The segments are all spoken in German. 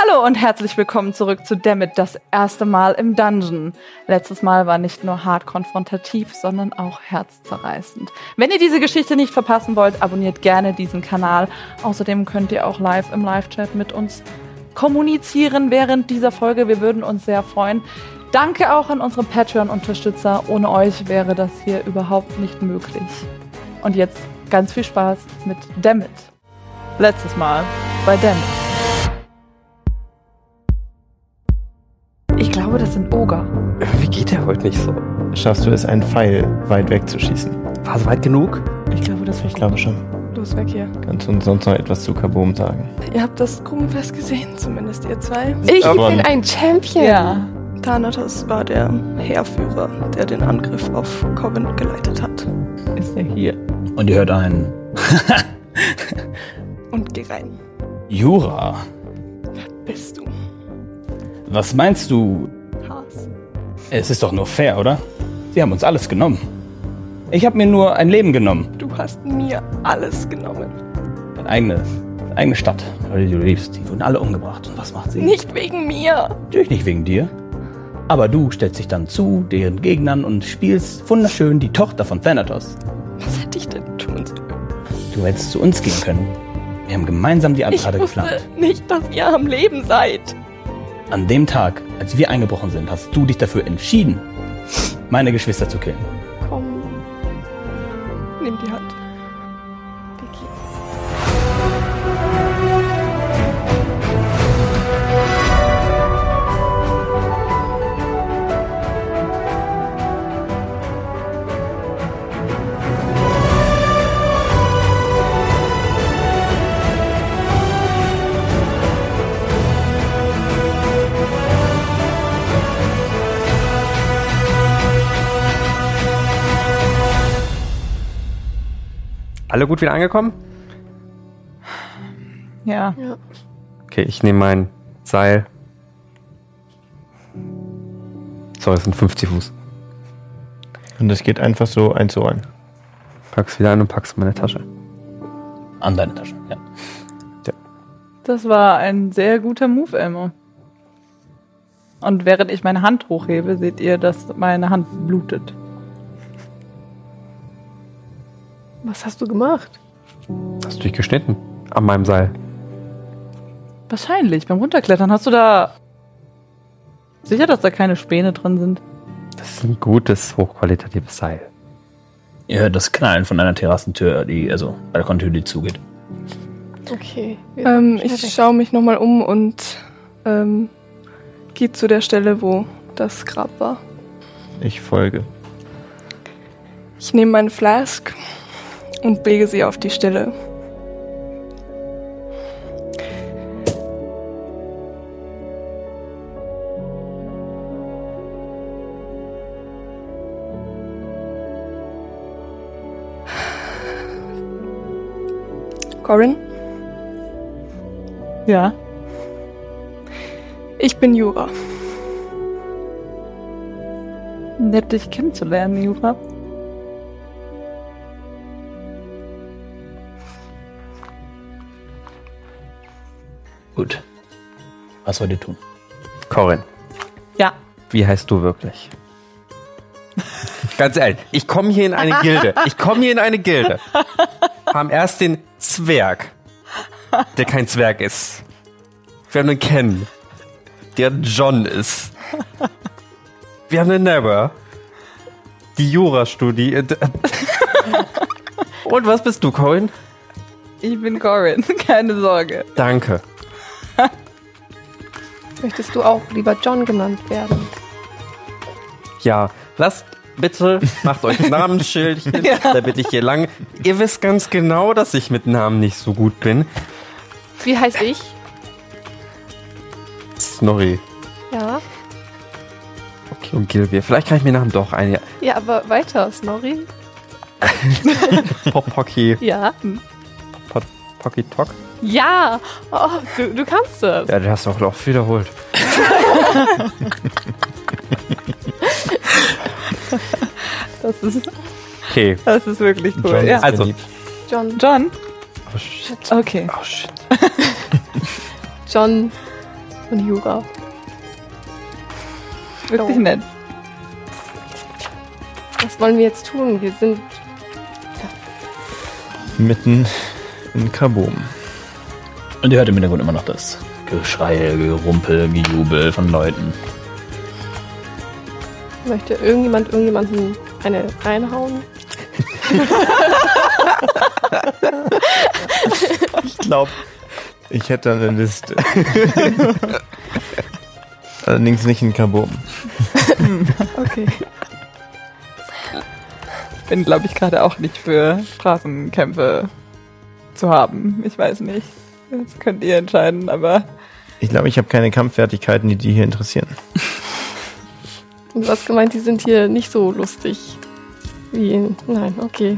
Hallo und herzlich willkommen zurück zu Dammit, das erste Mal im Dungeon. Letztes Mal war nicht nur hart konfrontativ, sondern auch herzzerreißend. Wenn ihr diese Geschichte nicht verpassen wollt, abonniert gerne diesen Kanal. Außerdem könnt ihr auch live im Live-Chat mit uns kommunizieren während dieser Folge. Wir würden uns sehr freuen. Danke auch an unsere Patreon-Unterstützer. Ohne euch wäre das hier überhaupt nicht möglich. Und jetzt ganz viel Spaß mit Dammit. Letztes Mal bei Dammit. Glaube, das sind Oger. Wie geht der heute nicht so? Schaffst du es, einen Pfeil weit weg zu schießen? War es weit genug? Ich glaube, das Ich glaube schon. Los, weg hier. Kannst du uns sonst noch etwas zu Kaboom sagen? Ihr habt das Gruppenfest gesehen, zumindest ihr zwei. Ich bin ein Champion. Ja. Thanatos war der Heerführer, der den Angriff auf Covenant geleitet hat. Ist er hier? Und ihr hört einen. Und geh rein. Jura. Bist du. Was meinst du? Es ist doch nur fair, oder? Sie haben uns alles genommen. Ich habe mir nur ein Leben genommen. Du hast mir alles genommen. Deine eigene, deine eigene Stadt, Leute, die du liebst. Die wurden alle umgebracht. Und was macht sie? Nicht wegen mir. Natürlich nicht wegen dir. Aber du stellst dich dann zu deren Gegnern und spielst wunderschön die Tochter von Thanatos. Was hätte ich denn tun sollen? Du hättest zu uns gehen können. Wir haben gemeinsam die Ich Attentate wusste geplant. nicht, dass ihr am Leben seid. An dem Tag, als wir eingebrochen sind, hast du dich dafür entschieden, meine Geschwister zu killen. Komm. Nimm die Hand. Alle gut wieder angekommen? Ja. Okay, ich nehme mein Seil. So, es sind 50 Fuß. Und es geht einfach so eins zu ein. Pack's wieder ein und pack's in meine Tasche. An deine Tasche, ja. Das war ein sehr guter Move, Elmo. Und während ich meine Hand hochhebe, seht ihr, dass meine Hand blutet. Was hast du gemacht? Hast du dich geschnitten? An meinem Seil. Wahrscheinlich, beim Runterklettern. Hast du da. Sicher, dass da keine Späne drin sind? Das ist ein gutes, hochqualitatives Seil. Ihr hört das Knallen von einer Terrassentür, die, also Balkontür, die zugeht. Okay. Ähm, ich schaue mich nochmal um und ähm, gehe zu der Stelle, wo das Grab war. Ich folge. Ich nehme meine Flask und lege sie auf die Stelle. Corin, Ja. ich bin Jura. Nett, dich kennenzulernen, Jura. Gut. Was wollt ihr tun? Corin, Ja. wie heißt du wirklich? Ganz ehrlich, ich komme hier in eine Gilde. Ich komme hier in eine Gilde. Haben erst den Zwerg, der kein Zwerg ist. Wir haben den Ken, der John ist. Wir haben den Never, die Jurastudie. Und was bist du, Corin? Ich bin Corin, keine Sorge. Danke. Möchtest du auch lieber John genannt werden? Ja, lasst bitte, macht euch ein Namensschildchen, Ja. da bitte ich hier lang. Ihr wisst ganz genau, dass ich mit Namen nicht so gut bin. Wie heiß ich? Snorri. Ja. Okay. Und Gilvia. Vielleicht kann ich mir nachher doch eine Ja, aber weiter, Snorri. Pop Pocky Ja. Pocky Talk. Ja. Oh, du, du kannst das. Ja, du hast doch oft wiederholt. Das ist, Okay. das ist wirklich cool. John ja. ist Also-. John. John? Oh shit. Okay. Oh shit. John und Jura. Wirklich Oh. nett. Was wollen wir jetzt tun? Wir sind. Mitten in Kaboom. Und ihr hört im Hintergrund immer noch das Geschrei, Gerumpel, Gejubel von Leuten. Möchte irgendjemand irgendjemanden eine reinhauen? Ich glaube, ich hätte eine Liste. Allerdings nicht in Kaboom. Okay. Bin, glaube ich, gerade auch nicht für Straßenkämpfe zu haben. Ich weiß nicht. Das könnt ihr entscheiden, aber Ich glaube, ich habe keine Kampffertigkeiten, die die hier interessieren. Du hast gemeint, die sind hier nicht so lustig. Wie in. Nein, okay.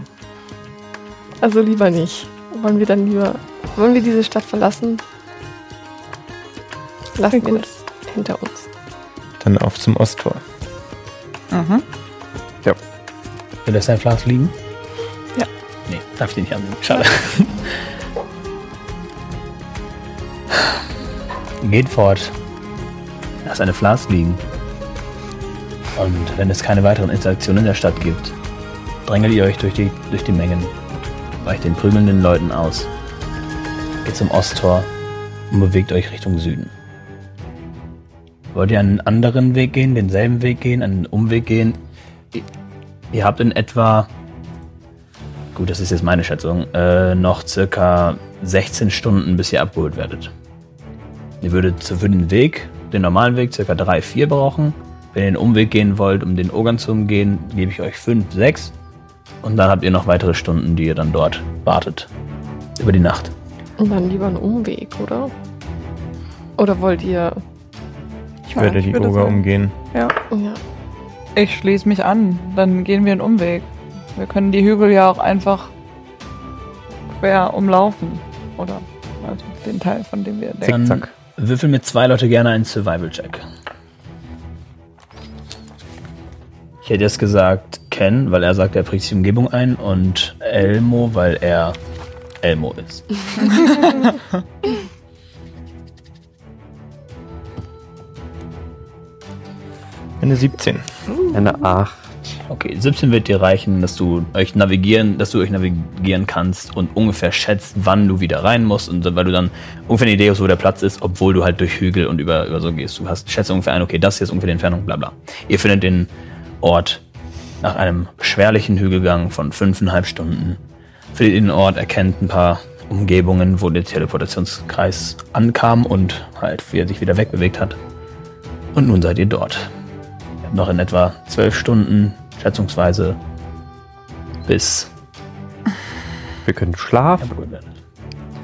Also lieber nicht. Wollen wir dann lieber. Wollen wir diese Stadt verlassen? Lassen wir das hinter uns. Dann auf zum Osttor. mhm. Du lässt dein Flas liegen? Ja. Nee, darf ich den nicht annehmen. Schade. Geht fort. Lass eine Flas liegen. Und wenn es keine weiteren Interaktionen in der Stadt gibt, drängelt ihr euch durch die, durch die Mengen, weicht den prügelnden Leuten aus, geht zum Osttor und bewegt euch Richtung Süden. Wollt ihr einen anderen Weg gehen, denselben Weg gehen, einen Umweg gehen? Ihr- Ihr habt in etwa, gut, das ist jetzt meine Schätzung, äh, noch circa 16 Stunden, bis ihr abgeholt werdet. Ihr würdet für den Weg, den normalen Weg, circa 3, 4 brauchen. Wenn ihr den Umweg gehen wollt, um den Ogern zu umgehen, gebe ich euch 5, 6. Und dann habt ihr noch weitere Stunden, die ihr dann dort wartet. Über die Nacht. Und dann lieber einen Umweg, oder? Oder wollt ihr. Ich werde die würde Oger umgehen. Ja. Ich schließe mich an. Dann gehen wir einen Umweg. Wir können die Hügel ja auch einfach quer umlaufen. Oder also den Teil, von dem wir denken. Dann würfel mit zwei Leute gerne einen Survival-Check. Ich hätte jetzt gesagt Ken, weil er sagt, er prägt die Umgebung ein und Elmo, weil er Elmo ist. Eine 17. Eine 8. Okay, 17 wird dir reichen, dass du euch navigieren, dass du euch navigieren kannst und ungefähr schätzt, wann du wieder rein musst und weil du dann ungefähr eine Idee hast, wo der Platz ist, obwohl du halt durch Hügel und über, über so gehst. Du hast schätzt ungefähr ein, okay, das hier ist ungefähr die Entfernung, bla bla. Ihr findet den Ort nach einem beschwerlichen Hügelgang von fünfeinhalb Stunden. Findet den Ort, erkennt ein paar Umgebungen, wo der Teleportationskreis ankam und halt, wie er sich wieder wegbewegt hat. Und nun seid ihr dort. Ihr habt noch in etwa zwölf Stunden, schätzungsweise, bis Wir können schlafen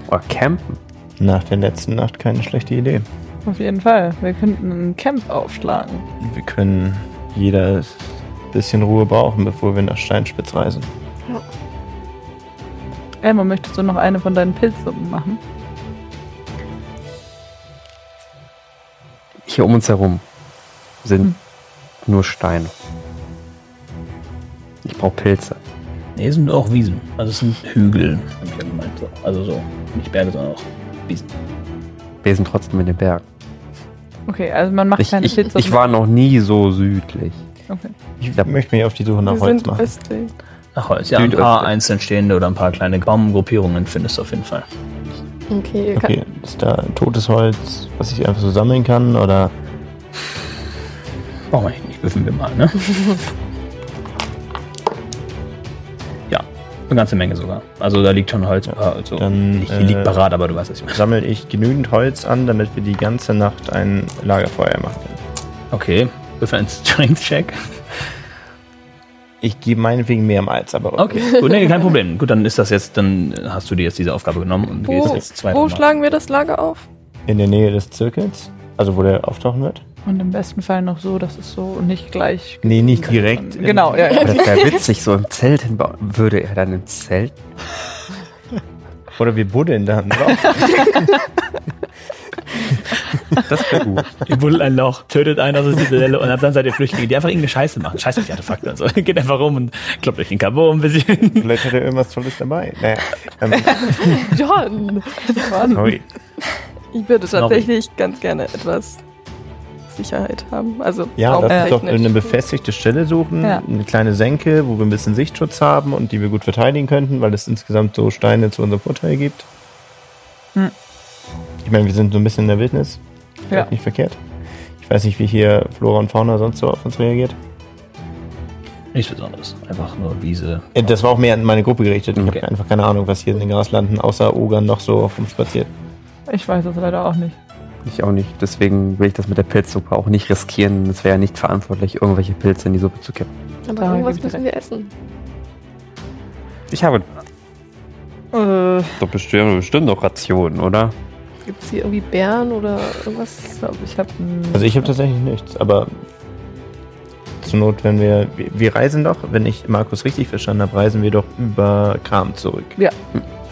oder campen. Nach der letzten Nacht keine schlechte Idee. Auf jeden Fall. Wir könnten ein Camp aufschlagen. Wir können jeder ein bisschen Ruhe brauchen, bevor wir nach Steinspitz reisen. Elmo, möchtest du noch eine von deinen Pilzsuppen machen? Hier um uns herum sind Hm. nur Steine. Ich brauche Pilze. Nee, es sind auch Wiesen. Also es sind Hügel, hab ich ja gemeint. So. Also so, nicht Berge, sondern auch Wiesen. Wir sind trotzdem in den Bergen. Okay, also man macht Ich, keine ich, ich war noch nie so südlich. Okay. Ich Ja. möchte mich auf die Suche nach Wir Holz sind machen. östlich. Nach Holz. Ja, ein paar einzeln stehende oder ein paar kleine Baumgruppierungen findest du auf jeden Fall. Okay, Okay, ist da totes Holz, was ich einfach so sammeln kann? Oder Brauchen wir nicht, nicht würfeln wir mal, ne? eine ganze Menge sogar. Also da liegt schon Holz. Also, dann, nicht, die liegt äh, parat, aber du weißt, meine. sammle ich genügend Holz an, damit wir die ganze Nacht ein Lagerfeuer machen können? Okay, würfel einen Strength-Check. Ich gebe meinetwegen mehrmals, aber Okay, gut, nee, kein Problem. Gut, dann ist das jetzt, dann hast du dir jetzt diese Aufgabe genommen und gehst Wo, jetzt zwei wo schlagen wir das Lager auf? in der Nähe des Zirkels, also wo der auftauchen wird. Und im besten Fall noch so, dass es so nicht gleich. Nee, nicht direkt. Genau, ja, ja. Das wäre witzig, so im Zelt hinbauen. Würde er dann im Zelt? Oder wir buddeln da drauf. Das wäre gut. Ihr buddelt ein Loch, tötet einen aus der Zitadelle und ab dann seid ihr Flüchtlinge, die einfach irgendeine Scheiße machen. Scheiß auf die Artefakte. Also geht einfach rum und kloppt euch den Carbon ein bisschen. Vielleicht hat er irgendwas Tolles dabei. Naja, ähm, John! sorry. Ich würde Sorry. tatsächlich ganz gerne etwas Sicherheit haben. Also Ja, lass uns doch eine befestigte Stelle suchen, Ja. eine kleine Senke, wo wir ein bisschen Sichtschutz haben und die wir gut verteidigen könnten, weil es insgesamt so Steine zu unserem Vorteil gibt. Hm. Ich meine, wir sind so ein bisschen in der Wildnis. Vielleicht Ja. nicht verkehrt. Ich weiß nicht, wie hier Flora und Fauna sonst so auf uns reagiert. Nichts Besonderes. Einfach nur Wiese. Äh, Das war auch mehr an meine Gruppe gerichtet. Ich Okay. habe einfach keine Ahnung, was hier in den Graslanden außer Ogern noch so rumspaziert. Ich weiß es leider auch nicht. Ich auch nicht. Deswegen will ich das mit der Pilzsuppe auch nicht riskieren. Es wäre ja nicht verantwortlich, irgendwelche Pilze in die Suppe zu kippen. Aber Da irgendwas ich müssen wir essen. Ich habe Äh, doch bestimmt, bestimmt noch Rationen, oder? Gibt es hier irgendwie Bären oder irgendwas? ich glaube, ich habe. Also ich habe tatsächlich nichts, aber zur Not, wenn wir, wir, wir reisen doch, wenn ich Markus richtig verstanden habe, reisen wir doch über Kram zurück. Ja.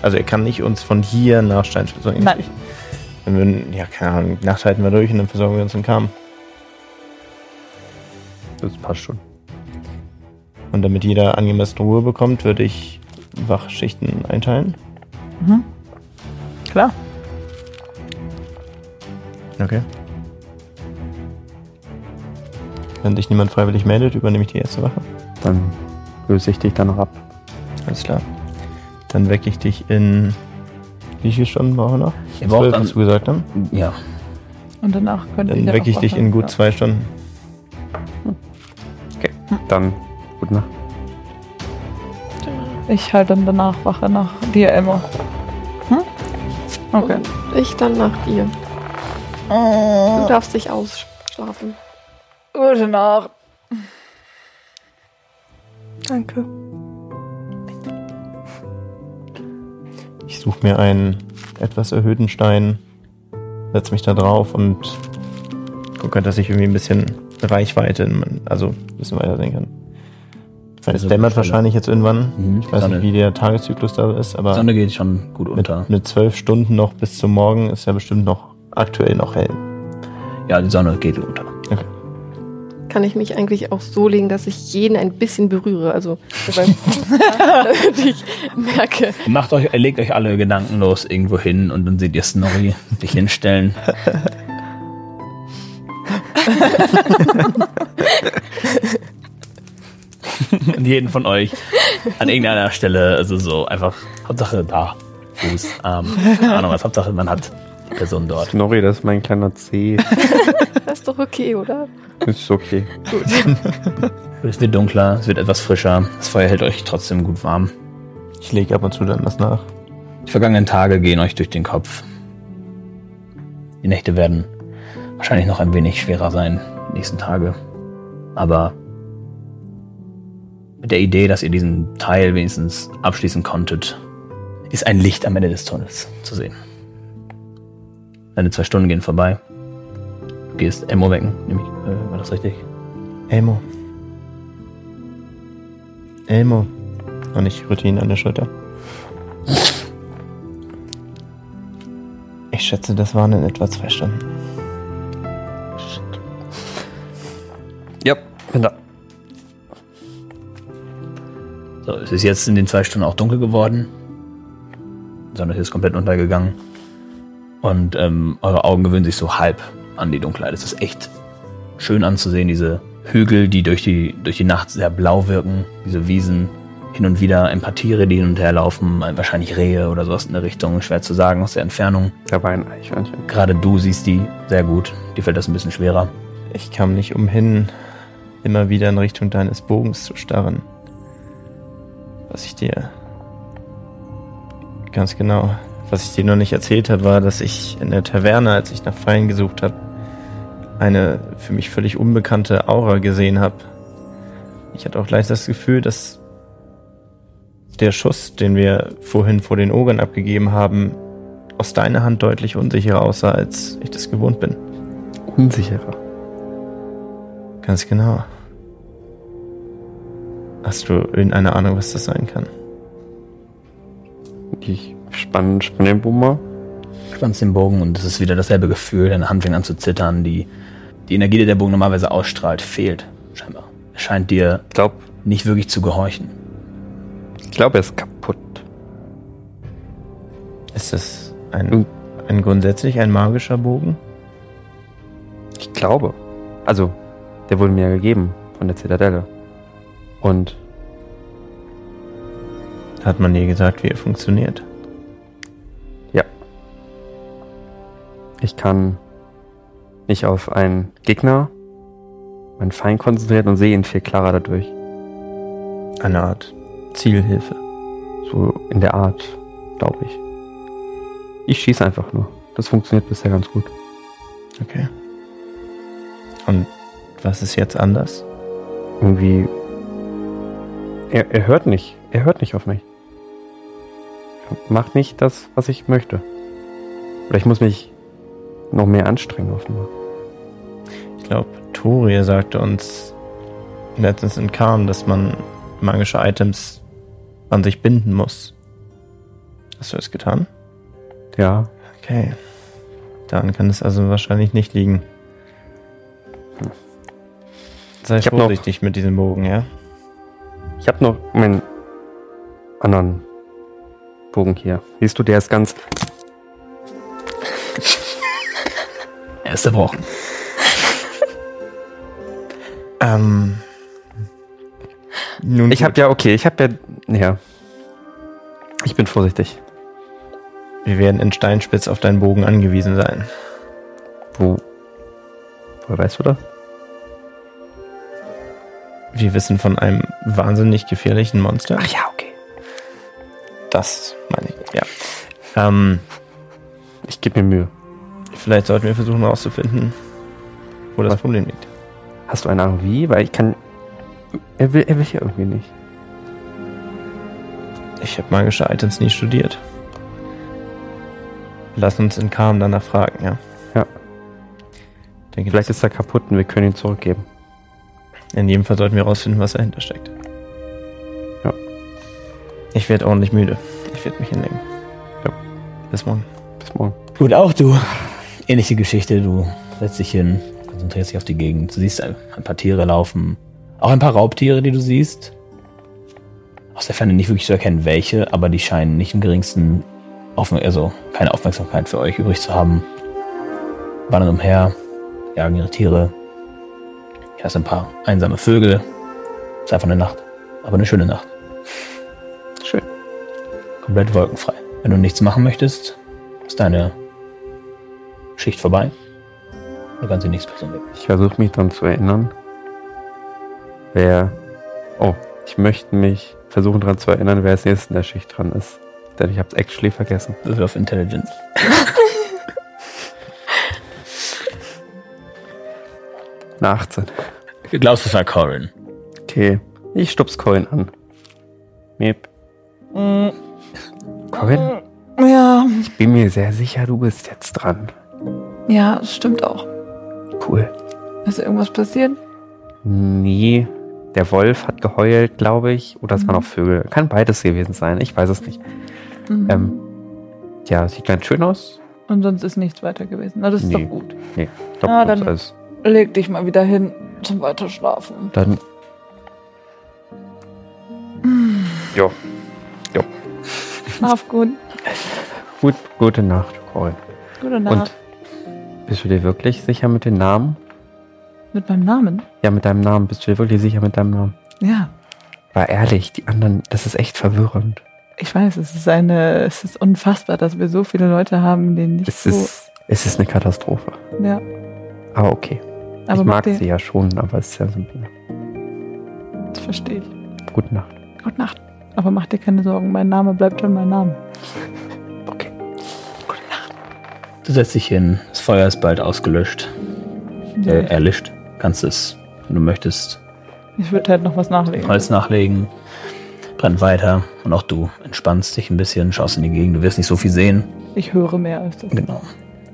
Also er kann nicht uns von hier nach bringen. Nein. Wenn wir, ja, keine Ahnung, die Nacht halten wir durch und dann versorgen wir uns in Kram. Das passt schon. Und damit jeder angemessene Ruhe bekommt, würde ich Wachschichten einteilen. Mhm. Klar. Okay. Wenn sich niemand freiwillig meldet, übernehme ich die erste Wache. Dann löse ich dich dann noch ab. Alles klar. Dann wecke ich dich in. Wie viele Stunden brauchen wir noch? Ihr braucht Zwölf, dann- hast du gesagt, ne? Ja. Und danach könnt ihr Dann wecke ich dich in gut Ja. zwei Stunden. Dann, gute Nacht. Ich halte dann danach Wache nach dir, Elmo. Hm? Okay. Und ich dann nach dir. Du darfst dich ausschlafen. Gute Nacht. Danke. Ich suche mir einen etwas erhöhten Stein, setze mich da drauf und gucke, dass ich irgendwie ein bisschen Reichweite, also ein bisschen weiter sehen kann. Meine, es Also dämmert wahrscheinlich jetzt irgendwann. Mhm. Ich weiß Sonne, nicht, wie der Tageszyklus da ist, aber Sonne geht schon gut unter. mit zwölf Stunden noch bis zum Morgen ist ja bestimmt noch aktuell noch hell. Ja, die Sonne geht unter. Kann ich mich eigentlich auch so legen, dass ich jeden ein bisschen berühre. Also ich merke, Macht euch, legt euch alle gedankenlos irgendwo hin und dann seht ihr Snorri sich hinstellen. und jeden von euch an irgendeiner Stelle, also so einfach, Hauptsache da, Fuß, Arm, keine Ahnung was, Hauptsache man hat die Person dort. Nori, das ist mein kleiner C. das ist doch okay, oder? ist okay. Es wird dunkler, es wird etwas frischer, das Feuer hält euch trotzdem gut warm. Ich lege ab und zu dann was nach. Die vergangenen Tage gehen euch durch den Kopf. Die Nächte werden wahrscheinlich noch ein wenig schwerer sein, die nächsten Tage. Aber mit der Idee, dass ihr diesen Teil wenigstens abschließen konntet, ist ein Licht am Ende des Tunnels zu sehen. Deine zwei Stunden gehen vorbei. Du gehst Elmo wecken, nämlich, äh, war das richtig? Elmo. Elmo. Und ich rütte ihn an der Schulter. Ich schätze, das waren in etwa zwei Stunden. Ja, bin da. So, es ist jetzt in den zwei Stunden auch dunkel geworden. Die Sonne ist komplett untergegangen. Und ähm, eure Augen gewöhnen sich so halb an die Dunkelheit. Es ist echt schön anzusehen, diese Hügel, die durch die, durch die Nacht sehr blau wirken, diese Wiesen, hin und wieder ein paar Tiere, die hin und her laufen, wahrscheinlich Rehe oder sowas in der Richtung, schwer zu sagen aus der Entfernung. Da war ein Eichhörnchen. Gerade du siehst die sehr gut. Dir fällt das ein bisschen schwerer. Ich kam nicht umhin, immer wieder in Richtung deines Bogens zu starren. Was ich dir ganz genau, was ich dir noch nicht erzählt habe, war, dass ich in der Taverne, als ich nach Pfeilen gesucht habe, eine für mich völlig unbekannte Aura gesehen habe. Ich hatte auch leicht das Gefühl, dass der Schuss, den wir vorhin vor den Ogern abgegeben haben, aus deiner Hand deutlich unsicherer aussah, als ich das gewohnt bin. Unsicherer. Ganz genau. Hast du irgendeine Ahnung, was das sein kann? Ich spann, den mal. Spannst den Bogen und es ist wieder dasselbe Gefühl. Deine Hand fängt an zu zittern. Die, die Energie, die der Bogen normalerweise ausstrahlt, fehlt scheinbar. Er scheint dir Ich glaube, nicht wirklich zu gehorchen. ich glaub, er ist kaputt. Ist das ein, ein grundsätzlich ein magischer Bogen? Ich glaube. Also, der wurde mir ja gegeben von der Zitadelle. Und Hat man dir gesagt, wie er funktioniert? Ich kann mich auf einen Gegner, meinen Feind konzentrieren und sehe ihn viel klarer dadurch. Eine Art Zielhilfe. So in der Art, glaube ich. Ich schieße einfach nur. Das funktioniert bisher ganz gut. Okay. Und was ist jetzt anders? Irgendwie. Er, er hört nicht. Er hört nicht auf mich. Er macht nicht das, was ich möchte. Oder ich muss mich noch mehr anstrengen, offenbar. Ich glaube, Toria sagte uns letztens in Kahn, dass man magische Items an sich binden muss. Hast du es getan? Ja. Okay. Daran kann es also wahrscheinlich nicht liegen. Sei Ich hab noch- vorsichtig mit diesem Bogen, ja? Ich habe noch meinen anderen Bogen hier. Siehst du, der ist ganz. Ist zerbrochen. Ähm. Nun Ich habe ja, okay, ich habe ja. Ja. Ich bin vorsichtig. Wir werden in Steinspitz auf deinen Bogen angewiesen sein. Wo. Woher weißt du das? Wir wissen von einem wahnsinnig gefährlichen Monster. ja, okay. Das meine ich, ja. Ähm, Ich gebe mir Mühe. Vielleicht sollten wir versuchen herauszufinden, wo das Was? Problem liegt. Hast du eine Ahnung wie? Weil ich kann. Er will, er will hier irgendwie nicht. Ich habe magische Items nie studiert. Lass uns in Karm danach fragen, ja? Ja. Denke, Vielleicht ist er kaputt und wir können ihn zurückgeben. in jedem Fall sollten wir herausfinden, was dahinter steckt. Ja. Ich werde ordentlich müde. Ich werde mich hinlegen. Ja. Bis morgen. Bis morgen. Gut, auch du. Ähnliche Geschichte. Du setzt dich hin, konzentrierst dich auf die Gegend. Du siehst ein ein paar Tiere laufen. Auch ein paar Raubtiere, die du siehst. Aus der Ferne nicht wirklich zu erkennen, welche, aber die scheinen nicht im geringsten, Aufmer also keine Aufmerksamkeit für euch übrig zu haben. Wandern umher, jagen ihre Tiere. Hier hast ein paar einsame Vögel. Ist einfach eine Nacht. Aber eine schöne Nacht. Schön. Komplett wolkenfrei. Wenn du nichts machen möchtest, ist deine Schicht vorbei. Du kannst dir nichts persönlich. Ich versuche mich dann zu erinnern. Wer. Oh, ich möchte mich versuchen daran zu erinnern, wer als nächstes in der Schicht dran ist. Denn ich habe es actually vergessen. Würfel auf Intelligence. Na 18. Glaubst du, es war Corin? Okay. Ich stup's Corin an. Miep. Corin, Ja, ich bin mir sehr sicher, du bist jetzt dran. Ja, das stimmt auch. Cool. Ist irgendwas passiert? Nee. Der Wolf hat geheult, glaube ich. Oder es waren auch Vögel. Kann beides gewesen sein. Ich weiß es nicht. Mhm. Ähm, ja, sieht ganz schön aus. Und sonst ist nichts weiter gewesen. Na, das ist Nee. doch gut. Nee, ich glaube, Ah, dann- alles. Leg dich mal wieder hin zum Weiterschlafen. Dann. Jo. Schlaf gut. Gut, gute Nacht, Corin. Gute Nacht. Und bist du dir wirklich sicher mit den Namen? Mit meinem Namen? Ja, mit deinem Namen. Bist du dir wirklich sicher mit deinem Namen? Ja. War ehrlich, die anderen, das ist echt verwirrend. Ich weiß, es ist eine, es ist unfassbar, dass wir so viele Leute haben, denen nicht Es so. ist, es ist eine Katastrophe. ja. Aber okay. Aber ich mag sie ja schon, aber es ist ja simpel. Das verstehe ich. Gute Nacht. Gute Nacht. Aber mach dir keine Sorgen, mein Name bleibt schon mein Name. Du setzt dich hin, das Feuer ist bald ausgelöscht. Äh, erlischt. Kannst es, wenn du möchtest, Ich würde halt noch was nachlegen. Holz nachlegen. Brennt weiter. Und auch du entspannst dich ein bisschen, schaust in die Gegend. Du wirst nicht so viel sehen. Ich höre mehr als das. Genau.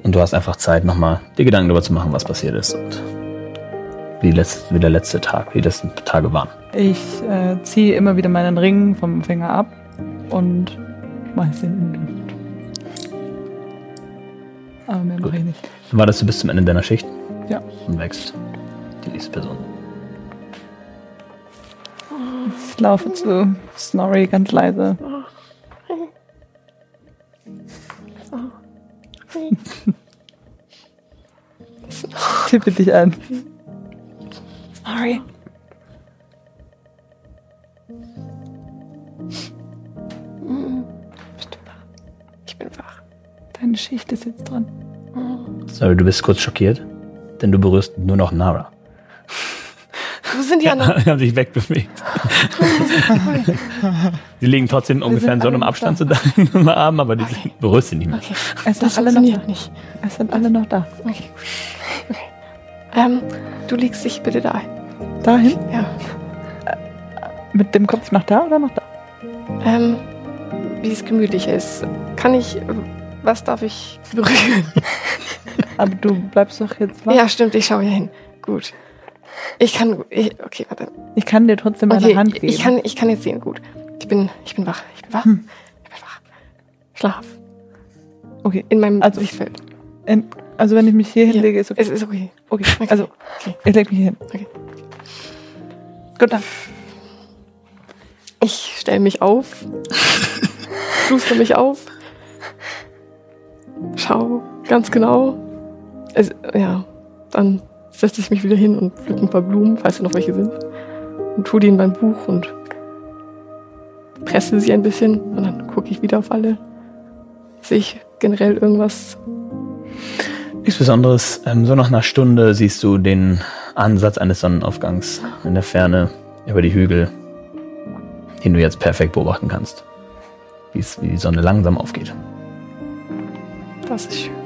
Und du hast einfach Zeit, nochmal dir Gedanken darüber zu machen, was passiert ist. Und wie, letzt, wie der letzte Tag, wie die letzten Tage waren. Ich äh, ziehe immer wieder meinen Ring vom Finger ab und schmeiße ihn in die Luft. Aber mehr mache ich nicht. Dann wartest du bis zum Ende deiner Schicht Ja. und wächst die nächste Person. Ich laufe zu Snorri ganz leise. Tippe dich an. Sorry. Deine Schicht ist jetzt dran. Sorry, du bist kurz schockiert, denn du berührst nur noch Nara. Wo sind die anderen? Die haben sich wegbewegt. die liegen trotzdem ungefähr in so einem Abstand zu deinem Arm, aber die berührst sie nicht mehr. Okay, Es das sind alle noch da. nicht. Es sind alle noch da. Okay. Okay. Ähm, du legst dich bitte da. Dahin? Ja. Mit dem Kopf nach da oder nach da? Ähm, wie es gemütlicher ist. Kann ich, was darf ich berühren? Aber du bleibst doch jetzt wach. Ja, stimmt, ich schaue hier hin. Gut. Ich kann, ich, okay, warte. Ich kann dir trotzdem meine Okay, Hand geben. ich kann, ich kann jetzt sehen, gut. Ich bin, ich bin wach, ich bin wach, Hm. ich bin wach. Schlaf. Okay. In meinem Also- Sichtfeld. In, also wenn ich mich hier Ja, hinlege, ist okay. Es ist okay. Okay. Okay. Also Okay. ich lege mich hier hin. Okay. Gut dann. Ich stelle mich auf, schluster mich auf, schau ganz genau. Es, ja, dann setze ich mich wieder hin und pflücke ein paar Blumen, falls da noch welche sind, und tue die in mein Buch und presse sie ein bisschen und dann gucke ich wieder auf alle. Sehe ich generell irgendwas? Nichts Besonderes. Ähm, so nach einer Stunde siehst du den Ansatz eines Sonnenaufgangs in der Ferne über die Hügel, den du jetzt perfekt beobachten kannst. Wie die Sonne langsam aufgeht. Das ist schön.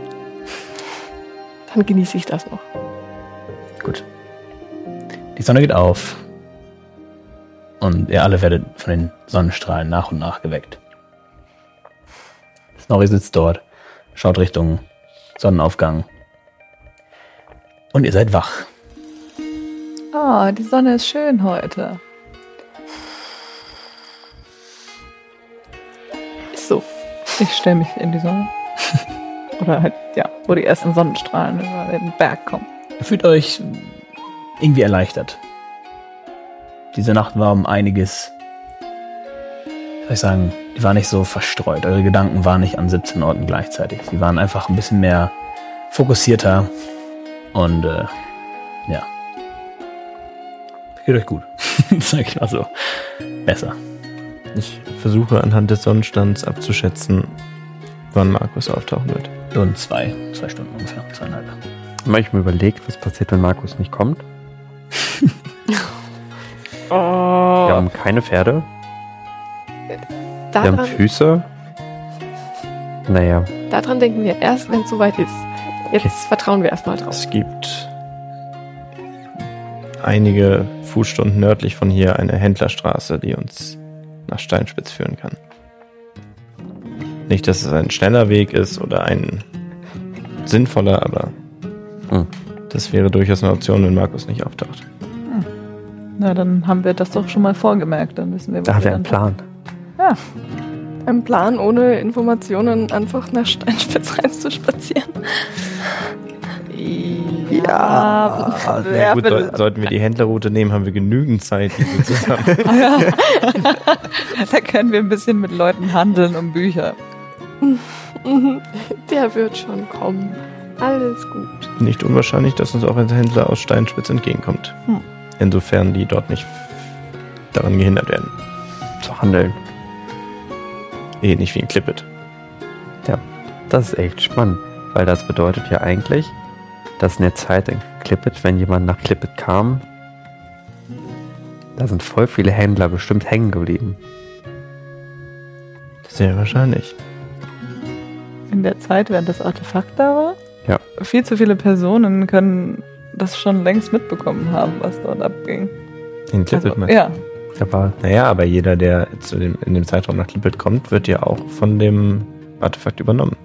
Dann genieße ich das noch. Gut. Die Sonne geht auf. Und ihr alle werdet von den Sonnenstrahlen nach und nach geweckt. Snorri sitzt dort, schaut Richtung Sonnenaufgang. Und ihr seid wach. Oh, die Sonne ist schön heute. Ist so. Ich stelle mich in die Sonne. Oder halt, ja, wo die ersten Sonnenstrahlen über den Berg kommen. Ihr fühlt euch irgendwie erleichtert. Diese Nacht war um einiges, soll ich sagen, die war nicht so verstreut. Eure Gedanken waren nicht an 17 Orten gleichzeitig. Sie waren einfach ein bisschen mehr fokussierter und äh, ja. Geht euch gut. Sag ich mal so. Besser. Ich versuche anhand des Sonnenstands abzuschätzen, wann Markus auftauchen wird. In zwei, zwei Stunden ungefähr, zweieinhalb. Habe ich mir überlegt, was passiert, wenn Markus nicht kommt. Wir Oh. haben keine Pferde, wir haben Daran, Füße. Naja, daran denken wir erst, wenn es soweit ist. Jetzt Okay. vertrauen wir erstmal drauf. Es gibt einige Fußstunden nördlich von hier eine Händlerstraße, die uns nach Steinspitz führen kann. Nicht, dass es ein schneller Weg ist oder ein sinnvoller, aber Hm. das wäre durchaus eine Option, wenn Markus nicht auftaucht. Na, dann haben wir das doch schon mal vorgemerkt. Dann wissen wir, wo da haben wir wir einen Plan. Ein Plan ohne Informationen einfach nach Steinspitz reinzuspazieren. Ja, Na gut, so, sollten wir die Händlerroute nehmen, haben wir genügend Zeit, diese zusammen. da können wir ein bisschen mit Leuten handeln um Bücher. Der wird schon kommen. Alles gut. Nicht unwahrscheinlich, dass uns auch ein Händler aus Steinspitz entgegenkommt. Hm. Insofern die dort nicht daran gehindert werden. Zu handeln. Ähnlich wie in Clippet. Das ist echt spannend, weil das bedeutet ja eigentlich, dass in der Zeit in Clippet, wenn jemand nach Clippet kam, da sind voll viele Händler bestimmt hängen geblieben. Sehr wahrscheinlich. In der Zeit, während das Artefakt da war? Ja. Viel zu viele Personen können das schon längst mitbekommen haben, was dort abging. In Clippet Also, meinst du? ja, Aber Naja, aber jeder, der zu dem, in dem Zeitraum nach Clippet kommt, wird ja auch von dem Artefakt übernommen.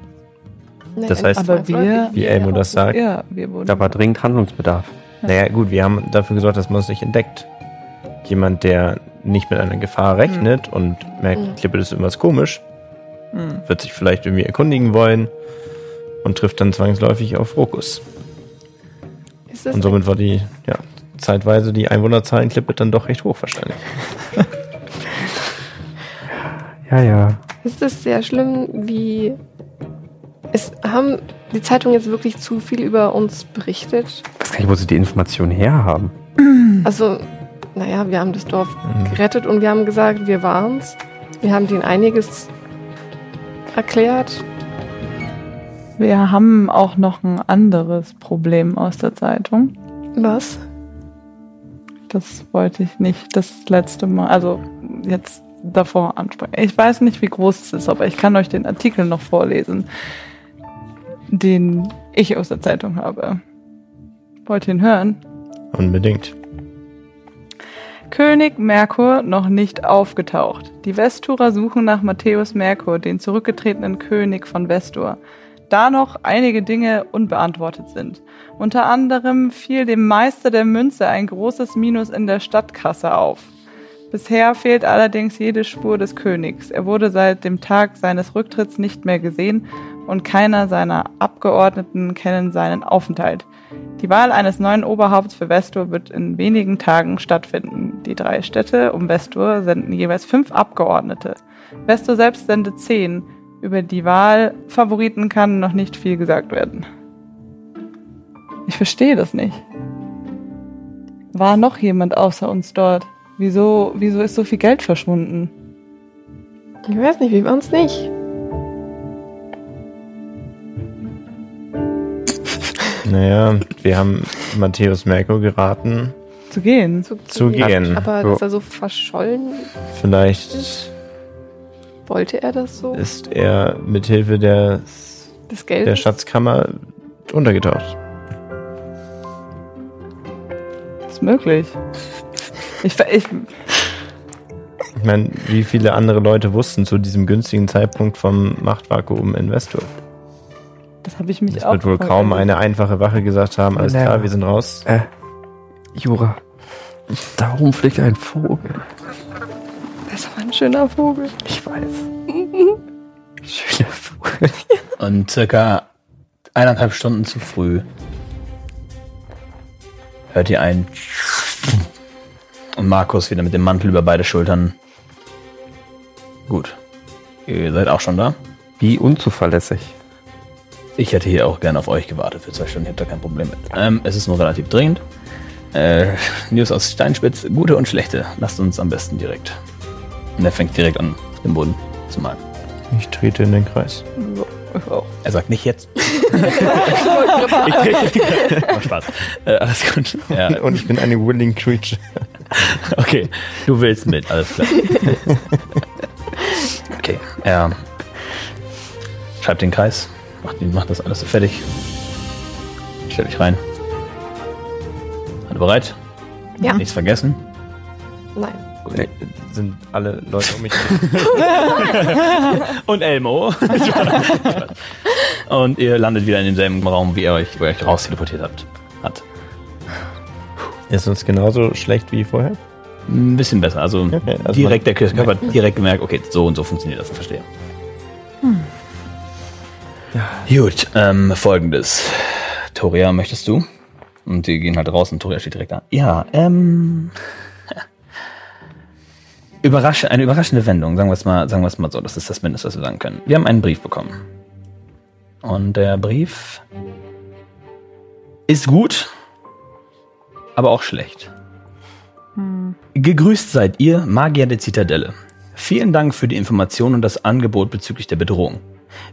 Nee, Das heißt, aber wir- Wie Elmo das sagt. ja, da war dringend Handlungsbedarf. Naja, gut, wir haben dafür gesorgt, dass man es nicht entdeckt. Jemand, der nicht mit einer Gefahr rechnet und merkt, Mhm. Klippe ist irgendwas komisch, Hm. wird sich vielleicht irgendwie erkundigen wollen und trifft dann zwangsläufig auf Rokus. Ist das Und somit war die, ja, zeitweise die Einwohnerzahl in Klippe dann doch recht hoch wahrscheinlich. Ja, ja. Ist es sehr schlimm, wie es haben die Zeitungen jetzt wirklich zu viel über uns berichtet? Ich weiß gar nicht, wo sie die Informationen herhaben. Also, naja, wir haben das Dorf Mhm. gerettet und wir haben gesagt, wir waren's. Wir haben denen einiges erklärt. Wir haben auch noch ein anderes Problem aus der Zeitung. Was? Das wollte ich nicht das letzte Mal, also jetzt davor ansprechen. Ich weiß nicht, wie groß es ist, aber ich kann euch den Artikel noch vorlesen, den ich aus der Zeitung habe. Wollt ihr ihn hören? Unbedingt. König Merkur noch nicht aufgetaucht. Die Vesturer suchen nach Matthäus Merkur, den zurückgetretenen König von Vestur. Da noch einige Dinge unbeantwortet sind. Unter anderem fiel dem Meister der Münze ein großes Minus in der Stadtkasse auf. Bisher fehlt allerdings jede Spur des Königs. Er wurde seit dem Tag seines Rücktritts nicht mehr gesehen und keiner seiner Abgeordneten kennen seinen Aufenthalt. Die Wahl eines neuen Oberhaupts für Vestur wird in wenigen Tagen stattfinden. Die drei Städte um Vestur senden jeweils fünf Abgeordnete. Vestur selbst sendet zehn. Über die Wahlfavoriten kann noch nicht viel gesagt werden. Ich verstehe das nicht. War noch jemand außer uns dort? Wieso, wieso ist so viel Geld verschwunden? Ich weiß nicht, wir waren's nicht. Naja, wir haben Matthäus Merkur geraten. Zu gehen? Zu, Zu gehen. Aber So. dass er so verschollen, Vielleicht wollte er das so? ist er mithilfe der, Das Geld? der Schatzkammer untergetaucht. Ist möglich. Ich, ver- ich, Ich meine, wie viele andere Leute wussten zu diesem günstigen Zeitpunkt vom Machtvakuum Investor? Das habe ich mich Es auch wird wohl kaum eine einfache Wache gesagt haben, alles Ja. klar, wir sind raus. Äh, Jura. Da oben fliegt ein Vogel. Das war ein schöner Vogel. Ich weiß. Schöner Vogel. Und circa eineinhalb Stunden zu früh hört ihr ein und Markus wieder mit dem Mantel über beide Schultern. Gut. Ihr seid auch schon da? Wie unzuverlässig. Ich hätte hier auch gerne auf euch gewartet für zwei Stunden, ich hab da kein Problem mit. Ähm, es ist nur relativ dringend. Äh, News aus Steinspitz, gute und schlechte. Lasst uns am besten direkt. Und er fängt direkt an, den Boden zu malen. Ich trete in den Kreis. Ich auch. Er sagt nicht jetzt. ich trete. Macht Spaß. Äh, alles gut. Ja, Und ich bin eine willing creature. okay. Du willst mit, alles klar. Okay. Er schreibt den Kreis, macht, ihn- macht das alles so fertig. Stell dich rein. Alle bereit? Ja. Nichts vergessen? Nein. Nee. Sind alle Leute um mich Und Elmo. Und ihr landet wieder in demselben Raum, wie ihr euch, wo ihr euch raus teleportiert habt. Hat. Ist uns genauso schlecht wie vorher? Ein bisschen besser. Also, Okay, also direkt der Körper hat direkt gemerkt, okay, so und so funktioniert das, verstehe. Gut, ähm, folgendes. Toria, möchtest du? Und die gehen halt raus und Toria steht direkt da. Ja, ähm. Überrasch eine überraschende Wendung, sagen wir es mal, sagen wir es mal so, das ist das Mindeste, was wir sagen können. Wir haben einen Brief bekommen. Und der Brief ist gut, aber auch schlecht. Gegrüßt seid ihr, Magier der Zitadelle. Vielen Dank für die Information und das Angebot bezüglich der Bedrohung.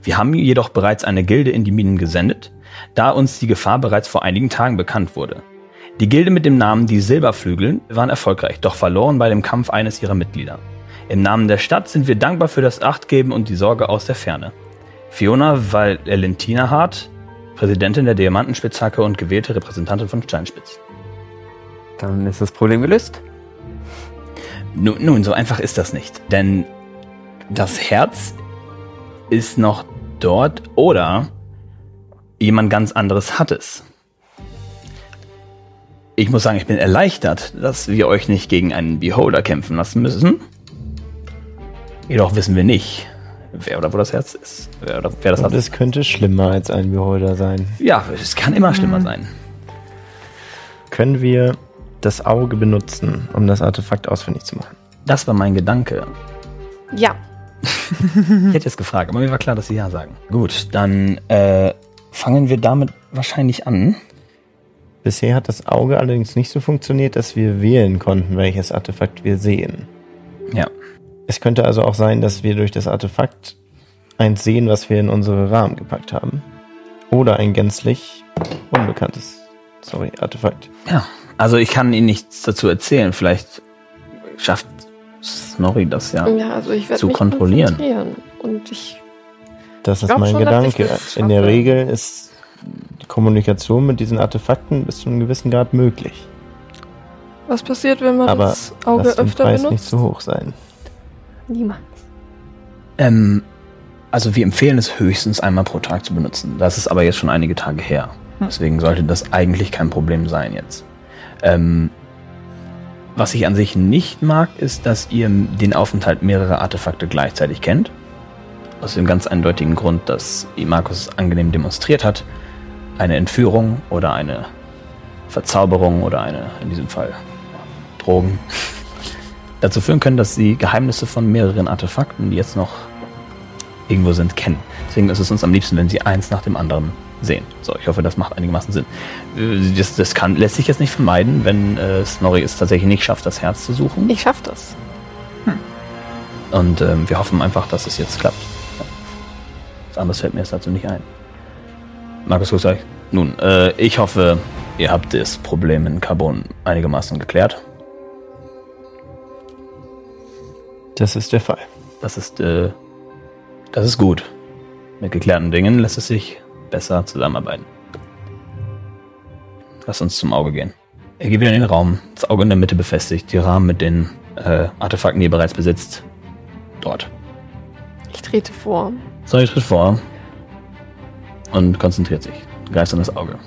Wir haben jedoch bereits eine Gilde in die Minen gesendet, da uns die Gefahr bereits vor einigen Tagen bekannt wurde. Die Gilde mit dem Namen Die Silberflügel waren erfolgreich, doch verloren bei dem Kampf eines ihrer Mitglieder. Im Namen der Stadt sind wir dankbar für das Achtgeben und die Sorge aus der Ferne. Fiona Valentina Hart, Präsidentin der Diamantenspitzhacke und gewählte Repräsentantin von Steinspitz. Dann ist das Problem gelöst. Nun, nun, so einfach ist das nicht. Denn das Herz ist noch dort oder jemand ganz anderes hat es. ich muss sagen, ich bin erleichtert, dass wir euch nicht gegen einen Beholder kämpfen lassen müssen. Jedoch wissen wir nicht, wer oder wo das Herz ist. Wer, oder, wer das Und hat. es könnte schlimmer als ein Beholder sein. Ja, es kann immer schlimmer sein. Können wir das Auge benutzen, um das Artefakt ausfindig zu machen? Das war mein Gedanke. Ja. Ich hätte jetzt gefragt, aber mir war klar, dass Sie ja sagen. Gut, dann äh, fangen wir damit wahrscheinlich an. Bisher hat das Auge allerdings nicht so funktioniert, dass wir wählen konnten, welches Artefakt wir sehen. Ja. Es könnte also auch sein, dass wir durch das Artefakt eins sehen, was wir in unsere Rahmen gepackt haben. Oder ein gänzlich unbekanntes, sorry, Artefakt. Ja, also ich kann Ihnen nichts dazu erzählen. Vielleicht schafft Snorri das ja. Ja, also Zu mich kontrollieren. Und ich, Das ist mein schon, Gedanke. In der. Regel ist die Kommunikation mit diesen Artefakten bis zu einem gewissen Grad möglich. Was passiert, wenn man Aber das Auge Lass öfter Preis nicht benutzt? zu hoch sein. niemand. Ähm, also wir empfehlen es höchstens einmal pro Tag zu benutzen. Das ist aber jetzt schon einige Tage her. Deswegen sollte das eigentlich kein Problem sein jetzt. Ähm, was ich an sich nicht mag, ist, dass ihr den Aufenthalt mehrerer Artefakte gleichzeitig kennt. Aus dem ganz eindeutigen Grund, dass Markus angenehm demonstriert hat. Eine Entführung oder eine Verzauberung oder eine, in diesem Fall, Drogen, dazu führen können, dass sie Geheimnisse von mehreren Artefakten, die jetzt noch irgendwo sind, kennen. Deswegen ist es uns am liebsten, wenn sie eins nach dem anderen sehen. So, ich hoffe, das macht einigermaßen Sinn. Äh, Das, das kann, lässt sich jetzt nicht vermeiden, wenn äh, Snorri es tatsächlich nicht schafft, das Herz zu suchen. Ich schaff das. Und ähm, wir hoffen einfach, dass es jetzt klappt. Was anderes fällt mir jetzt dazu nicht ein. Markus guckt euch. Nun, äh, ich hoffe, ihr habt das Problem in Carbon einigermaßen geklärt. Das ist der Fall. Das ist, äh, das ist gut. Mit geklärten Dingen lässt es sich besser zusammenarbeiten. Lass uns zum Auge gehen. Er geht wieder in den Raum, das Auge in der Mitte befestigt, die Rahmen mit den äh, Artefakten, die er bereits besitzt, dort. Ich trete vor. So, ich tritt vor und konzentriert sich. Greift an das Auge.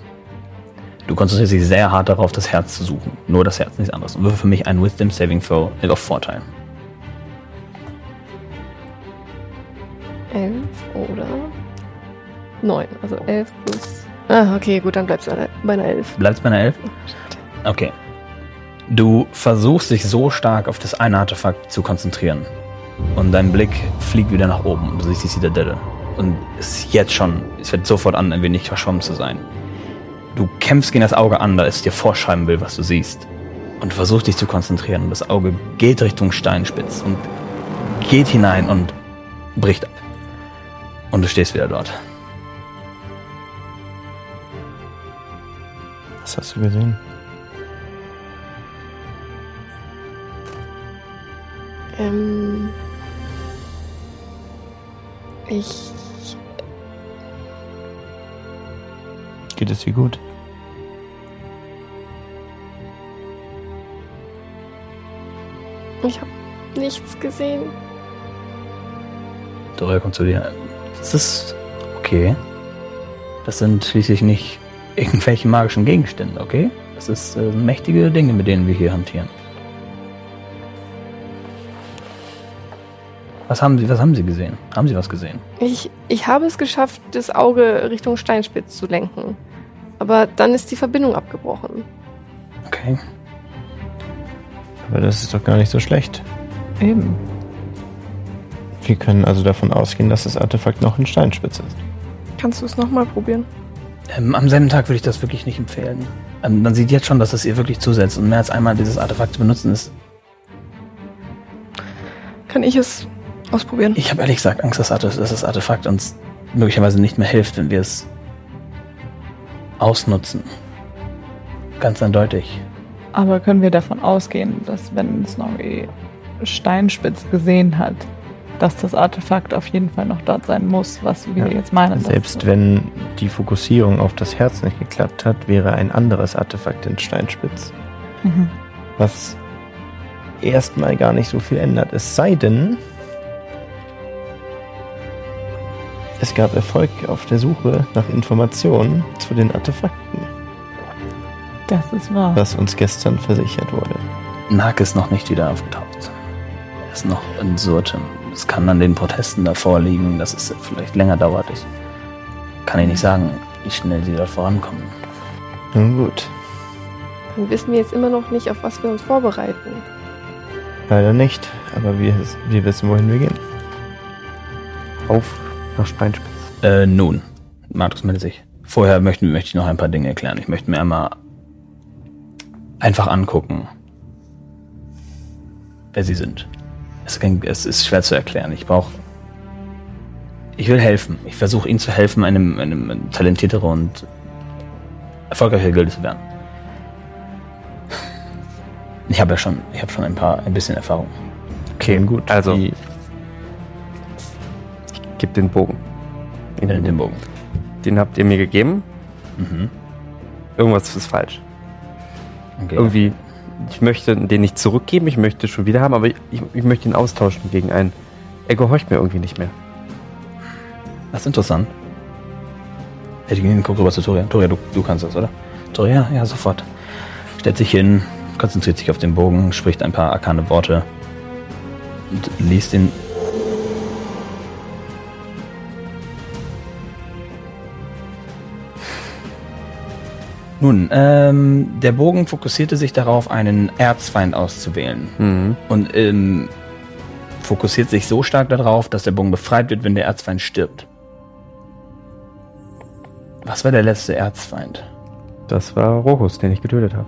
Du konzentrierst dich sehr hart darauf, das Herz zu suchen. Nur das Herz, nichts anderes. Und würfe für mich einen Wisdom Saving Throw auf Vorteil. Elf oder neun. Also elf plus. Ah, okay, gut, dann bleibst du bei einer elf. Bleibst bei einer 11? Okay. Du versuchst dich so stark auf das eine Artefakt zu konzentrieren. Und dein Blick fliegt wieder nach oben. Du siehst die Zitadelle. Und es ist jetzt schon, es wird sofort an, ein wenig verschwommen zu sein. Du kämpfst gegen das Auge an, da es dir vorschreiben will, was du siehst. Und du versuchst dich zu konzentrieren. Und das Auge geht Richtung Steinspitz und geht hinein und bricht ab. Und du stehst wieder dort. Was hast du gesehen? Ähm. Ich. Geht es dir gut? Ich habe nichts gesehen. Doria kommt zu dir. Das ist okay. Das sind schließlich nicht irgendwelche magischen Gegenstände, okay? Das ist äh, mächtige Dinge, mit denen wir hier hantieren. Was haben Sie, was haben Sie gesehen? Haben Sie was gesehen? Ich, ich habe es geschafft, das Auge Richtung Steinspitz zu lenken. Aber dann ist die Verbindung abgebrochen. Okay. Aber das ist doch gar nicht so schlecht. Eben. Wir können also davon ausgehen, dass das Artefakt noch in Steinspitze ist. Kannst du es nochmal probieren? Ähm, am selben Tag würde ich das wirklich nicht empfehlen. Ähm, man sieht jetzt schon, dass es ihr wirklich zusetzt und mehr als einmal dieses Artefakt zu benutzen ist. Kann ich es ausprobieren? Ich habe ehrlich gesagt Angst, dass, Arte- dass das Artefakt uns möglicherweise nicht mehr hilft, wenn wir es ausnutzen. Ganz eindeutig. Aber können wir davon ausgehen, dass wenn Snorri Steinspitz gesehen hat, dass das Artefakt auf jeden Fall noch dort sein muss, was wir Ja. jetzt meinen? Selbst wenn die Fokussierung auf das Herz nicht geklappt hat, wäre ein anderes Artefakt in Steinspitz. Mhm. Was erstmal gar nicht so viel ändert. Es sei denn, es gab Erfolg auf der Suche nach Informationen zu den Artefakten. Das ist wahr. was uns gestern versichert wurde. Mark ist noch nicht wieder aufgetaucht. Er ist noch in Surtem. Es kann an den Protesten davor liegen, dass es vielleicht länger dauert. Ich kann Ihnen nicht sagen, wie schnell Sie dort vorankommen. Nun gut, Dann wissen wir jetzt immer noch nicht, auf was wir uns vorbereiten. leider nicht, aber wir, wir wissen, wohin wir gehen. Auf nach Steinspitz. Äh, nun, Markus meldet sich. Vorher möchte, möchte ich noch ein paar Dinge erklären. Ich möchte mir einmal einfach angucken, wer sie sind. Es, ging- es ist schwer zu erklären. Ich brauche. Ich will helfen. Ich versuche ihnen zu helfen, einem, einem talentiertere und erfolgreicher Gilde zu werden. Ich habe ja schon, ich habe schon ein paar, ein bisschen Erfahrung. Okay, gut. Also, ich gebe den Bogen. In dem Bogen. Den habt ihr mir gegeben. Mhm. Irgendwas ist falsch. Okay. Irgendwie, ich möchte den nicht zurückgeben, ich möchte schon wieder haben, aber ich, ich möchte ihn austauschen gegen einen. Er gehorcht mir irgendwie nicht mehr. Das ist interessant. Ich ihn guckt rüber zu Toria. Toria, du, du kannst das, oder? Toria, ja, sofort. Stellt sich hin, konzentriert sich auf den Bogen, spricht ein paar arkane Worte und liest ihn. Nun, ähm, der Bogen fokussierte sich darauf, einen Erzfeind auszuwählen Mhm. und ähm, fokussiert sich so stark darauf, dass der Bogen befreit wird, wenn der Erzfeind stirbt. Was war der letzte Erzfeind? Das war Rochus, den ich getötet habe.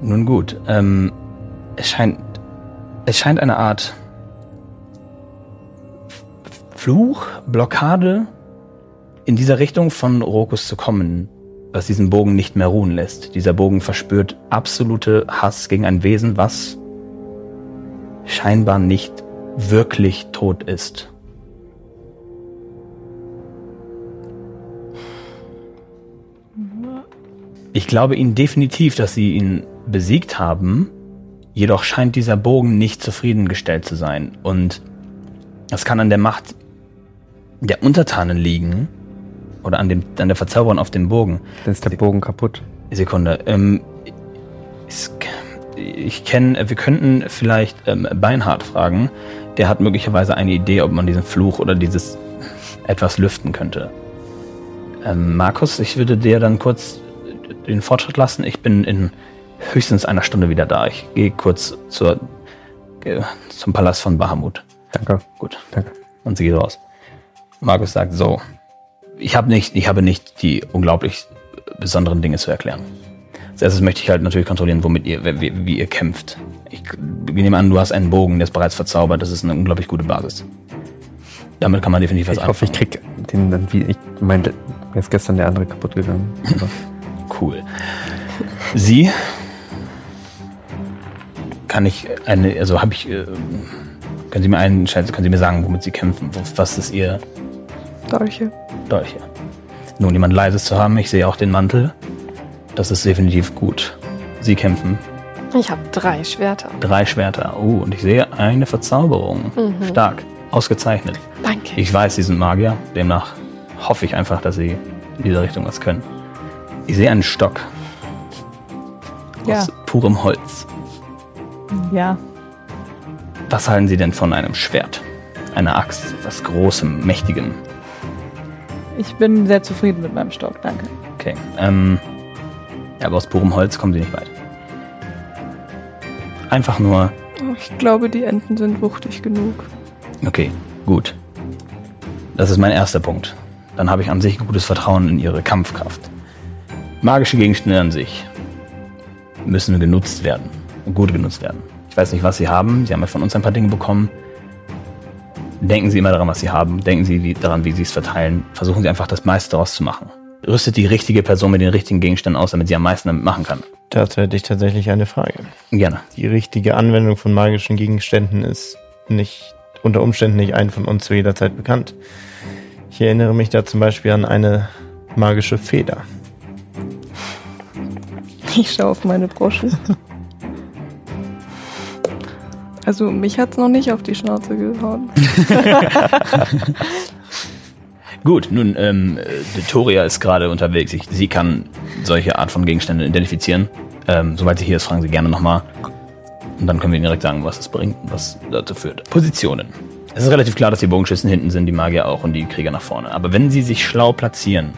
Nun gut, ähm, es scheint, es scheint eine Art Fluch, Blockade in dieser Richtung von Rokus zu kommen, was diesen Bogen nicht mehr ruhen lässt. Dieser Bogen verspürt absolute Hass gegen ein Wesen, was scheinbar nicht wirklich tot ist. Ich glaube Ihnen definitiv, dass Sie ihn besiegt haben. Jedoch scheint dieser Bogen nicht zufriedengestellt zu sein. Und das kann an der Macht der Untertanen liegen. Oder an, dem, an der Verzauberung auf dem Bogen. Dann ist der Bogen kaputt. Sekunde. Ähm, es- ich kenne, wir könnten vielleicht ähm, Beinhard fragen. Der hat möglicherweise eine Idee, ob man diesen Fluch oder dieses etwas lüften könnte. Ähm, Markus, ich würde dir dann kurz den Fortschritt lassen. Ich bin in höchstens einer Stunde wieder da. Ich gehe kurz zur, äh, zum Palast von Bahamut. Danke. Gut. Danke. Und sie geht raus. Markus sagt so. Ich habe nicht, ich habe nicht die unglaublich besonderen Dinge zu erklären. Als erstes möchte ich halt natürlich kontrollieren, womit ihr, wie, wie ihr kämpft. Ich nehme an, du hast einen Bogen, der ist bereits verzaubert. Das ist eine unglaublich gute Basis. Damit kann man definitiv was Ich hoffe, ich anfangen. krieg den dann wie. Ich meine, mir ist gestern der andere kaputt gegangen. Cool. Sie kann ich eine, also habe ich, äh, können Sie mir einen, können Sie mir sagen, womit Sie kämpfen? Was ist Ihr Dolche. Dolche. Nun, jemand Leises zu haben, ich sehe auch den Mantel. Das ist definitiv gut. Sie kämpfen. Ich habe drei Schwerter. Drei Schwerter. Oh, und ich sehe eine Verzauberung. Mhm. Stark. Ausgezeichnet. Danke. Ich weiß, Sie sind Magier. Demnach hoffe ich einfach, dass Sie in dieser Richtung was können. Ich sehe einen Stock. Ja. Aus purem Holz. Ja. Was halten Sie denn von einem Schwert? Einer Axt, etwas Großem, Mächtigem. Ich bin sehr zufrieden mit meinem Stock, danke. Okay. Ähm, ja, aber aus purem Holz kommen Sie nicht weit. Einfach nur Oh, ich glaube, die Enten sind wuchtig genug. Okay, gut. Das ist mein erster Punkt. Dann habe ich an sich gutes Vertrauen in ihre Kampfkraft. Magische Gegenstände an sich müssen genutzt werden. Und gut genutzt werden. Ich weiß nicht, was sie haben. Sie haben ja von uns ein paar Dinge bekommen. Denken Sie immer daran, was Sie haben. Denken Sie wie, daran, wie Sie es verteilen. Versuchen Sie einfach das meiste daraus zu machen. Rüstet die richtige Person mit den richtigen Gegenständen aus, damit sie am meisten damit machen kann. dazu hätte ich tatsächlich eine Frage. Gerne. Die richtige Anwendung von magischen Gegenständen ist nicht unter Umständen nicht allen von uns zu jeder Zeit bekannt. Ich erinnere mich da zum Beispiel an eine magische Feder. Ich schaue auf meine Brosche. Also mich hat's noch nicht auf die Schnauze gehauen. Gut, nun, ähm, äh, Victoria ist gerade unterwegs. Ich, sie kann solche Art von Gegenständen identifizieren. Ähm, soweit sie hier ist, fragen Sie gerne nochmal. Und dann können wir Ihnen direkt sagen, was es bringt und was dazu führt. Positionen. Es ist relativ klar, dass die Bogenschützen hinten sind, die Magier auch und die Krieger nach vorne. Aber wenn Sie sich schlau platzieren,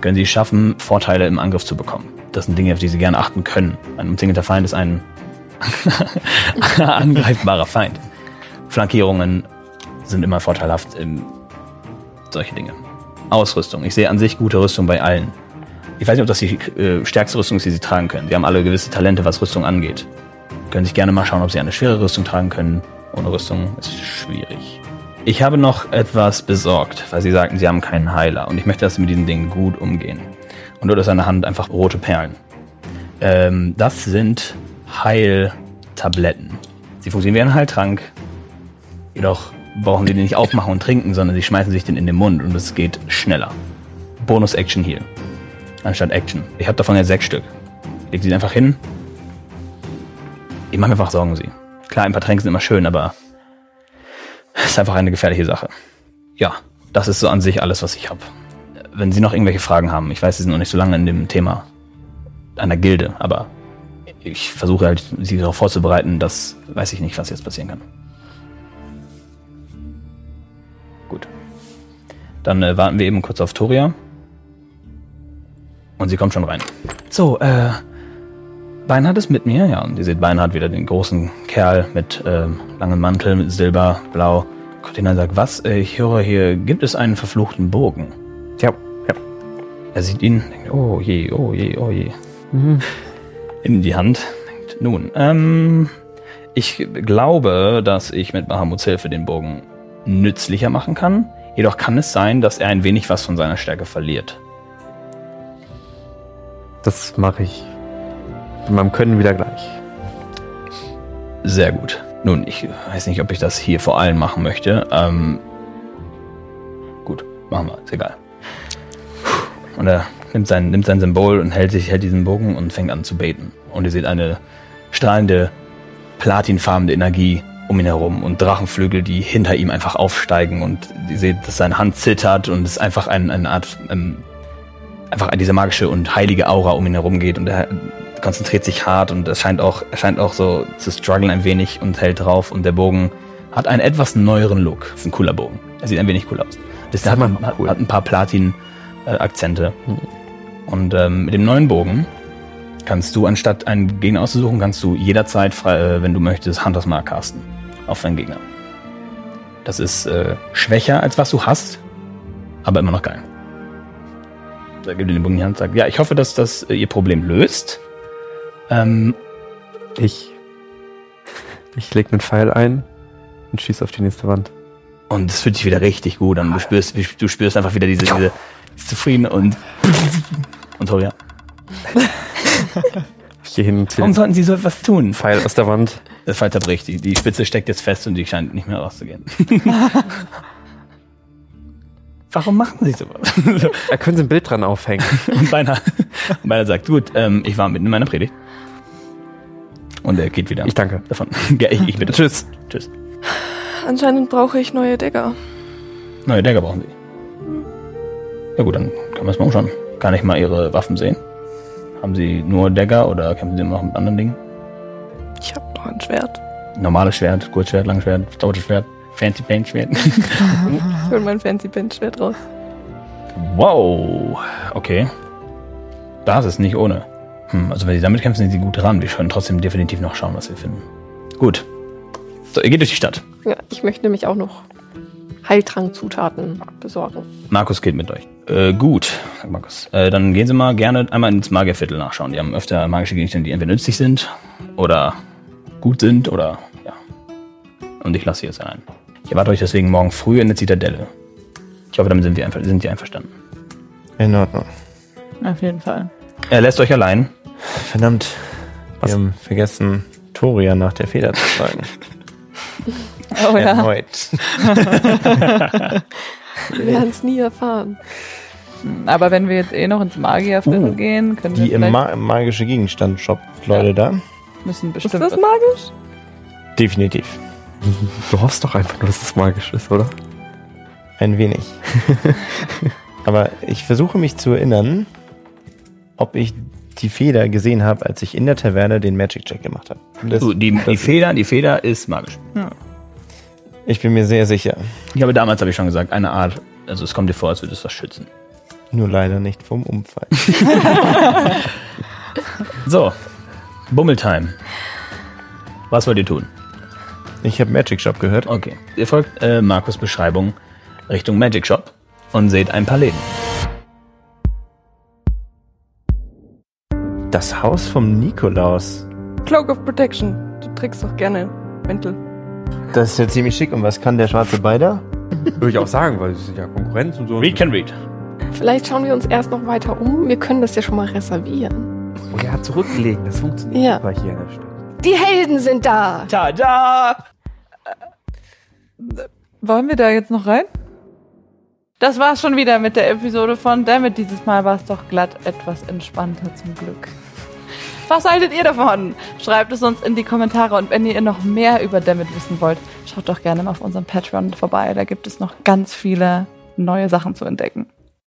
können Sie es schaffen, Vorteile im Angriff zu bekommen. Das sind Dinge, auf die Sie gerne achten können. Ein umzingelter Feind ist ein angreifbarer Feind. Flankierungen sind immer vorteilhaft. Im solche Dinge. Ausrüstung. Ich sehe an sich gute Rüstung bei allen. Ich weiß nicht, ob das die äh, stärkste Rüstung ist, die sie tragen können. Sie haben alle gewisse Talente, was Rüstung angeht. Können sich gerne mal schauen, ob sie eine schwere Rüstung tragen können. Ohne Rüstung ist schwierig. Ich habe noch etwas besorgt, weil sie sagten, sie haben keinen Heiler. Und ich möchte, dass sie mit diesen Dingen gut umgehen. Und dort ist an der Hand einfach rote Perlen. Ähm, das sind Heiltabletten. Sie funktionieren wie ein Heiltrank. Jedoch brauchen sie den nicht aufmachen und trinken, sondern sie schmeißen sich den in den Mund und es geht schneller. Bonus-Action hier. Anstatt Action. Ich habe davon jetzt sechs Stück. Leg sie einfach hin. Ich mache mir einfach Sorgen um sie. Klar, ein paar Tränke sind immer schön, aber ist einfach eine gefährliche Sache. Ja, das ist so an sich alles, was ich habe. Wenn Sie noch irgendwelche Fragen haben, ich weiß, Sie sind noch nicht so lange in dem Thema einer Gilde, aber ich versuche halt, Sie darauf vorzubereiten, dass weiß ich nicht, was jetzt passieren kann. Gut. Dann äh, warten wir eben kurz auf Toria. Und sie kommt schon rein. So, äh, Beinhard ist mit mir, ja. Und ihr seht Beinhard wieder den großen Kerl mit äh, langem Mantel, mit Silber, Blau. Cortina sagt, was? Äh, ich höre hier, gibt es einen verfluchten Bogen? Ja, ja. Er sieht ihn, denkt, oh je, oh je, oh je. Mhm. In die Hand. Nun, ähm, ich glaube, dass ich mit Bahamuts Hilfe den Bogen nützlicher machen kann. Jedoch kann es sein, dass er ein wenig was von seiner Stärke verliert. Das mache ich mit meinem Können wieder gleich. Sehr gut. Nun, ich weiß nicht, ob ich das hier vor allem machen möchte. Ähm, gut, machen wir, ist egal. Und er nimmt sein, nimmt sein Symbol und hält sich, hält diesen Bogen und fängt an zu beten. Und ihr seht eine strahlende, platinfarbene Energie um ihn herum und Drachenflügel, die hinter ihm einfach aufsteigen und ihr seht, dass seine Hand zittert und es einfach ein, eine Art, ähm, einfach diese magische und heilige Aura um ihn herum geht und er konzentriert sich hart und es scheint auch, er scheint auch so zu strugglen ein wenig und hält drauf und der Bogen hat einen etwas neueren Look. Das ist ein cooler Bogen. Er sieht ein wenig cool aus. Das hat, man, hat, ein paar Platin-Akzente. Hm. Und ähm, mit dem neuen Bogen kannst du, anstatt einen Gegner auszusuchen, kannst du jederzeit, frei, äh, wenn du möchtest, Hunters Mark casten auf deinen Gegner. Das ist äh, schwächer, als was du hast, aber immer noch geil. Da gibt dir den Bogen in die Hand und sagt, ja, ich hoffe, dass das äh, ihr Problem löst. Ähm, Ich. Ich leg einen Pfeil ein und schieß auf die nächste Wand. und es fühlt sich wieder richtig gut an. Du spürst, du spürst einfach wieder diese, diese zufrieden und und Toria. Ich gehe hin Warum sollten sie so etwas tun? Pfeil aus der Wand. Das Fall zerbricht. Die, die Spitze steckt jetzt fest und die scheint nicht mehr rauszugehen. Warum machen sie sowas? Da können Sie ein Bild dran aufhängen. und meiner, meiner sagt, gut, ähm, ich war mitten in meiner Predigt. Und er geht wieder Ich danke. davon. ja, ich, ich bitte. Tschüss. Tschüss. Anscheinend brauche ich neue Decker. Neue Dagger brauchen sie. Ja gut, dann können wir es mal umschauen. Kann ich mal ihre Waffen sehen? Haben sie nur Dagger oder kämpfen sie noch mit anderen Dingen? Ich habe noch ein Schwert. Normales Schwert, Kurzschwert, Langschwert, Schwert, Fancy Paint Schwert. Ich hol mein Fancy Band Schwert raus. wow. Okay. Das ist nicht ohne. Hm, also wenn sie damit kämpfen, sind sie gut dran. Wir können trotzdem definitiv noch schauen, was wir finden. Gut. So, ihr geht durch die Stadt. Ja, ich möchte nämlich auch noch Heiltrankzutaten besorgen. Markus geht mit euch. Äh, gut, sagt Markus. Äh, dann gehen Sie mal gerne einmal ins Magierviertel nachschauen. Die haben öfter magische Gegenstände, die entweder nützlich sind oder gut sind oder ja. Und ich lasse Sie jetzt allein. Ich erwarte euch deswegen morgen früh in der Zitadelle. Ich hoffe, damit sind wir einfach, sind die einverstanden. In Ordnung. Auf jeden Fall. Er lässt euch allein. Verdammt. Wir haben vergessen, Toria nach der Feder zu fragen. Oh ja. Erneut. Wir werden es nie erfahren. Aber wenn wir jetzt eh noch ins Magierviertel Uh, gehen, können Die wir im vielleicht Ma magische Gegenstand-Shop, Leute, da? müssen Ist bestimmt das magisch? Definitiv. Du hoffst doch einfach nur, dass es magisch ist, oder? Ein wenig. Aber ich versuche mich zu erinnern, ob ich die Feder gesehen habe, als ich in der Taverne den Magic Check gemacht habe. Das- die, die Feder, die Feder ist magisch. Ich bin mir sehr sicher. Ich habe damals, habe ich schon gesagt, eine Art, also es kommt dir vor, als würde es was schützen. Nur leider nicht vom Umfall. So, Bummeltime. Was wollt ihr tun? Ich habe Magic Shop gehört. Okay. Ihr folgt äh, Markus Beschreibung Richtung Magic Shop und seht ein paar Läden. Das Haus vom Nikolaus. Cloak of Protection. Du trägst doch gerne Mäntel. Das ist ja ziemlich schick. Und was kann der schwarze Beider? Würde ich auch sagen, weil es ist ja Konkurrenz und so. Read can read. Vielleicht schauen wir uns erst noch weiter um. Wir können das ja schon mal reservieren. Und er hat zurückgelegen. Das funktioniert Ja. hier in der Stadt. Die Helden sind da! Tada! Wollen wir da jetzt noch rein? Das war's schon wieder mit der Episode von Dammit. Dieses Mal war es doch glatt etwas entspannter zum Glück. Was haltet ihr davon? Schreibt es uns in die Kommentare und wenn ihr noch mehr über Dammit wissen wollt, schaut doch gerne mal auf unserem Patreon vorbei. Da gibt es noch ganz viele neue Sachen zu entdecken.